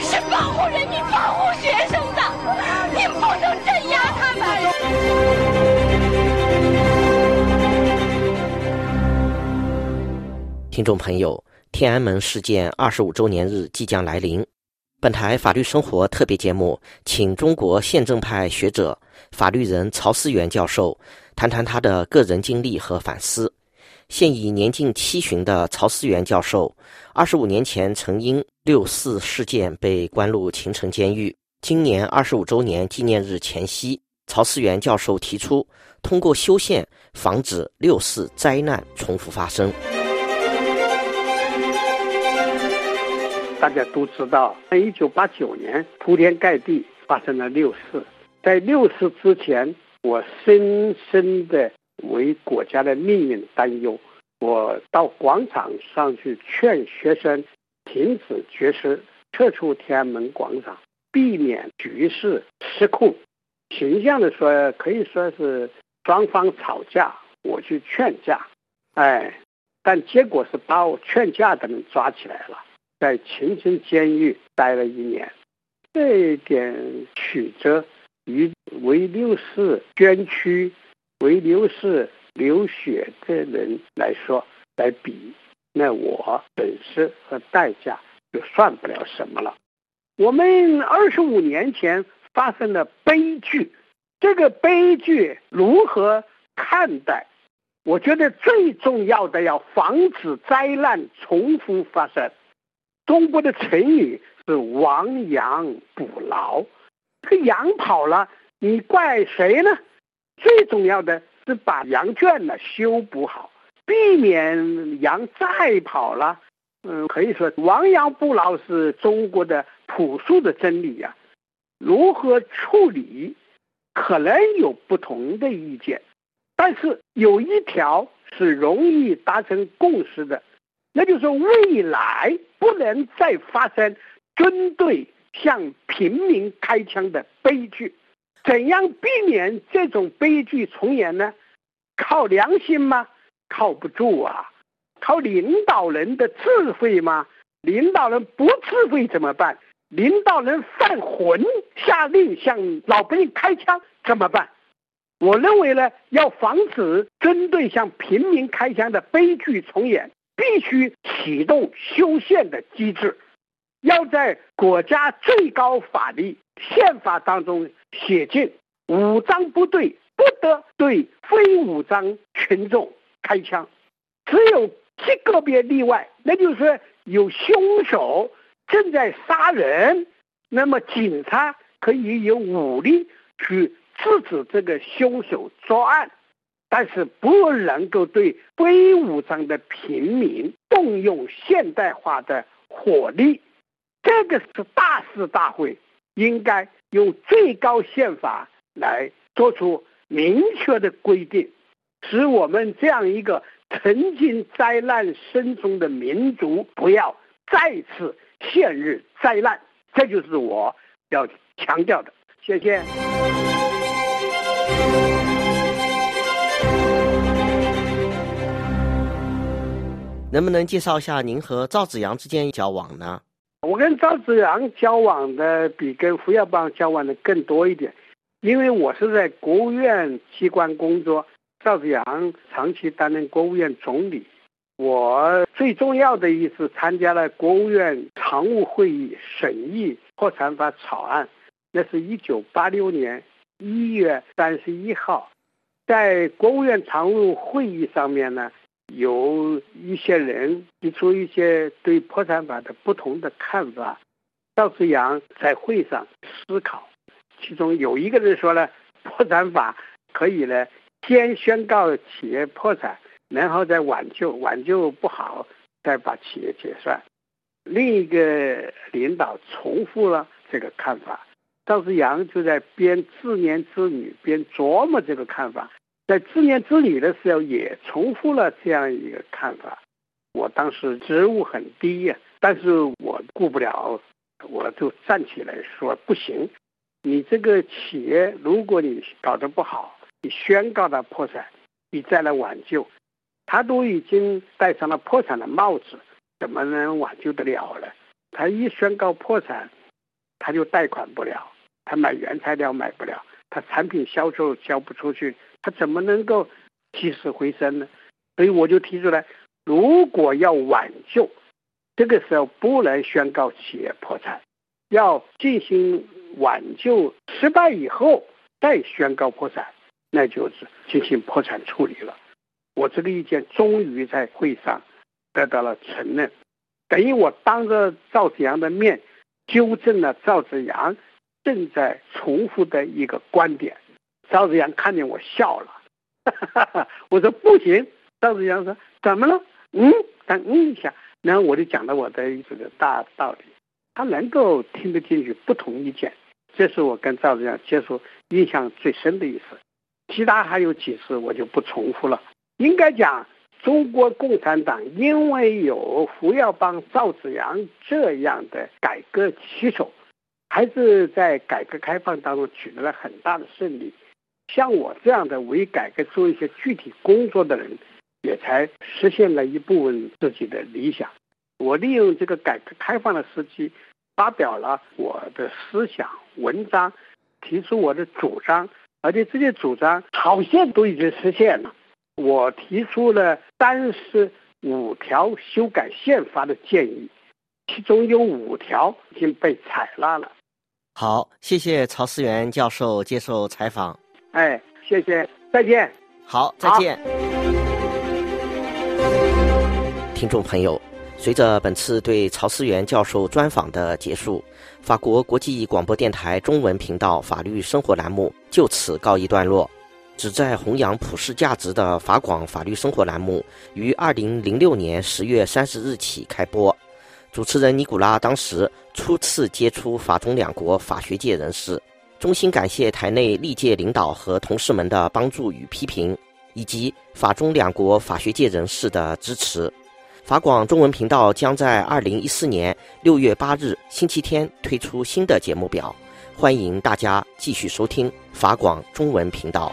是保护人民、保护学生的，你不能镇压他们。听众朋友，天安门事件二十五周年日即将来临，本台法律生活特别节目，请中国宪政派学者、法律人曹思源教授谈谈他的个人经历和反思。现已年近七旬的曹思源教授，二十五年前曾因六四事件被关入秦城监狱。今年二十五周年纪念日前夕，曹思源教授提出，通过修宪防止六四灾难重复发生。大家都知道，在一九八九年，铺天盖地发生了六四。在六四之前，我深深的。为国家的命运担忧，我到广场上去劝学生停止绝食，撤出天安门广场，避免局势失控。形象的说，可以说是双方吵架，我去劝架，哎，但结果是把我劝架的人抓起来了，在秦城监狱待了一年。这一点曲折与为六四捐躯。为流逝流血的人来说来比，那我本事和代价就算不了什么了。我们二十五年前发生的悲剧，这个悲剧如何看待？我觉得最重要的要防止灾难重复发生。中国的成语是亡羊补牢，这个羊跑了，你怪谁呢？最重要的是把羊圈呢修补好，避免羊再跑了。嗯，可以说亡羊补牢是中国的朴素的真理呀。如何处理，可能有不同的意见，但是有一条是容易达成共识的，那就是未来不能再发生军队向平民开枪的悲剧。怎样避免这种悲剧重演呢？靠良心吗？靠不住啊！靠领导人的智慧吗？领导人不智慧怎么办？领导人犯浑，下令向老百姓开枪怎么办？我认为呢，要防止针对向平民开枪的悲剧重演，必须启动修宪的机制，要在国家最高法律宪法当中。写进武装部队不得对非武装群众开枪，只有极个别例外，那就是有凶手正在杀人，那么警察可以有武力去制止这个凶手作案，但是不能够对非武装的平民动用现代化的火力，这个是大是大非。应该用最高宪法来做出明确的规定，使我们这样一个曾经灾难深重的民族不要再次陷入灾难。这就是我要强调的。谢谢。能不能介绍一下您和赵子阳之间交往呢？我跟赵子阳交往的比跟胡耀邦交往的更多一点，因为我是在国务院机关工作，赵子阳长期担任国务院总理。我最重要的一次参加了国务院常务会议审议破产法草案，那是一九八六年一月三十一号，在国务院常务会议上面呢。有一些人提出一些对破产法的不同的看法，赵子阳在会上思考，其中有一个人说呢，破产法可以呢先宣告企业破产，然后再挽救，挽救不好再把企业解散。另一个领导重复了这个看法，赵子阳就在边自言自语边琢磨这个看法。在自言自语的时候，也重复了这样一个看法。我当时职务很低呀，但是我顾不了，我就站起来说：“不行，你这个企业，如果你搞得不好，你宣告它破产，你再来挽救，他都已经戴上了破产的帽子，怎么能挽救得了呢？他一宣告破产，他就贷款不了，他买原材料买不了，他产品销售销不出去，他怎么能够起死回生呢？所以我就提出来，如果要挽救，这个时候不能宣告企业破产，要进行挽救，失败以后再宣告破产，那就是进行破产处理了。我这个意见终于在会上得到了承认，等于我当着赵子阳的面纠正了赵子阳正在重复的一个观点。赵子阳看见我笑了，我说不行。赵子阳说怎么了？嗯，他嗯一下，然后我就讲了我的这个大道理，他能够听得进去不同意见，这是我跟赵子阳接触印象最深的一次。其他还有几次我就不重复了。应该讲，中国共产党因为有胡耀邦、赵紫阳这样的改革旗手，还是在改革开放当中取得了很大的胜利。像我这样的为改革做一些具体工作的人，也才实现了一部分自己的理想。我利用这个改革开放的时机，发表了我的思想文章，提出我的主张，而且这些主张好像都已经实现了。我提出了三十五条修改宪法的建议，其中有五条已经被采纳了。好，谢谢曹思源教授接受采访。哎，谢谢，再见。好，再见。听众朋友，随着本次对曹思源教授专访的结束，法国国际广播电台中文频道法律生活栏目就此告一段落。旨在弘扬普世价值的法广法律生活栏目，于二零零六年十月三十日起开播。主持人尼古拉当时初次接触法中两国法学界人士，衷心感谢台内历届领导和同事们的帮助与批评，以及法中两国法学界人士的支持。法广中文频道将在二零一四年六月八日星期天推出新的节目表。欢迎大家继续收听法广中文频道。